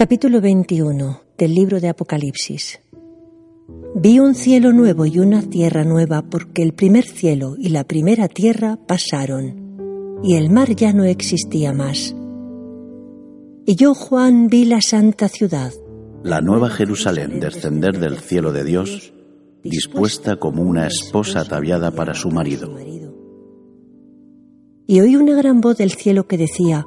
Capítulo 21 del libro de Apocalipsis. Vi un cielo nuevo y una tierra nueva porque el primer cielo y la primera tierra pasaron y el mar ya no existía más. Y yo, Juan, vi la santa ciudad, la nueva Jerusalén descender del cielo de Dios, dispuesta como una esposa ataviada para su marido. Y oí una gran voz del cielo que decía,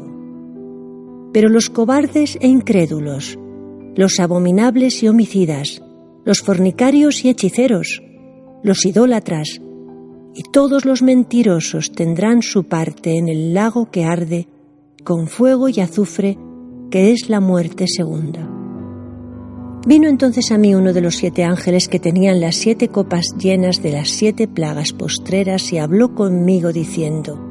Pero los cobardes e incrédulos, los abominables y homicidas, los fornicarios y hechiceros, los idólatras y todos los mentirosos tendrán su parte en el lago que arde con fuego y azufre, que es la muerte segunda. Vino entonces a mí uno de los siete ángeles que tenían las siete copas llenas de las siete plagas postreras y habló conmigo diciendo,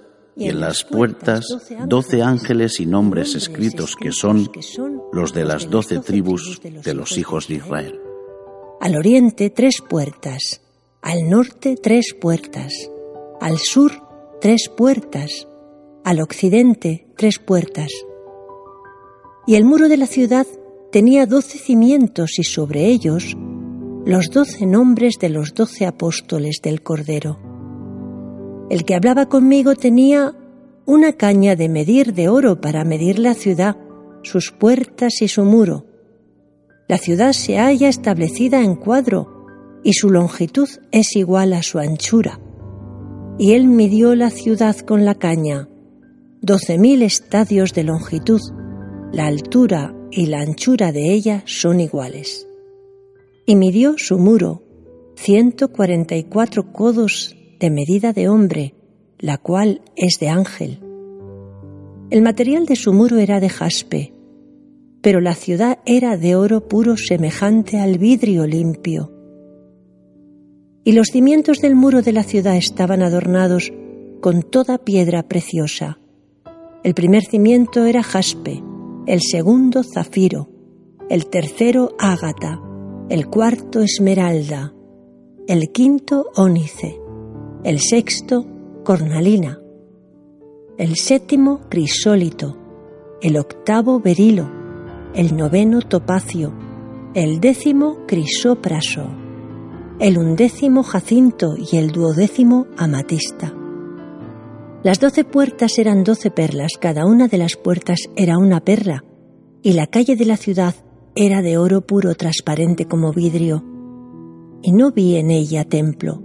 y en las puertas doce ángeles y nombres escritos que son los de las doce tribus de los hijos de Israel. Al oriente tres puertas, al norte tres puertas, al sur tres puertas, al occidente tres puertas. Y el muro de la ciudad tenía doce cimientos y sobre ellos los doce nombres de los doce apóstoles del Cordero. El que hablaba conmigo tenía una caña de medir de oro para medir la ciudad, sus puertas y su muro. La ciudad se halla establecida en cuadro y su longitud es igual a su anchura. Y él midió la ciudad con la caña, doce mil estadios de longitud, la altura y la anchura de ella son iguales. Y midió su muro, ciento cuarenta y cuatro codos de medida de hombre, la cual es de ángel. El material de su muro era de jaspe, pero la ciudad era de oro puro semejante al vidrio limpio. Y los cimientos del muro de la ciudad estaban adornados con toda piedra preciosa. El primer cimiento era jaspe, el segundo zafiro, el tercero ágata, el cuarto esmeralda, el quinto ónice, el sexto cornalina, el séptimo crisólito, el octavo berilo, el noveno topacio, el décimo crisópraso, el undécimo jacinto. Y el duodécimo amatista. Las doce puertas eran doce perlas, cada una de las puertas era una perla, y la calle de la ciudad era de oro puro transparente como vidrio, y no vi en ella templo,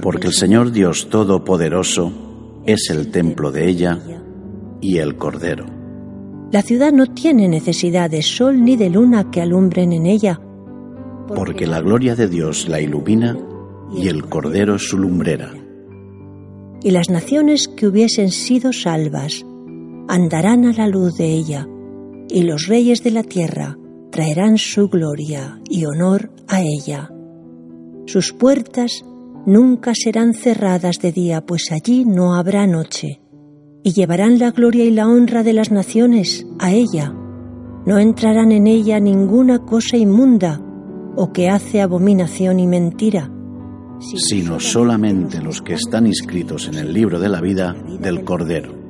porque el Señor Dios Todopoderoso es el templo de ella y el Cordero. La ciudad no tiene necesidad de sol ni de luna que alumbren en ella, porque la gloria de Dios la ilumina y el Cordero es su lumbrera. Y las naciones que hubiesen sido salvas andarán a la luz de ella, y los reyes de la tierra traerán su gloria y honor a ella. Sus puertas nunca serán cerradas de día, pues allí no habrá noche, y llevarán la gloria y la honra de las naciones a ella. No entrarán en ella ninguna cosa inmunda, o que hace abominación y mentira, sino solamente los que están inscritos en el libro de la vida del Cordero.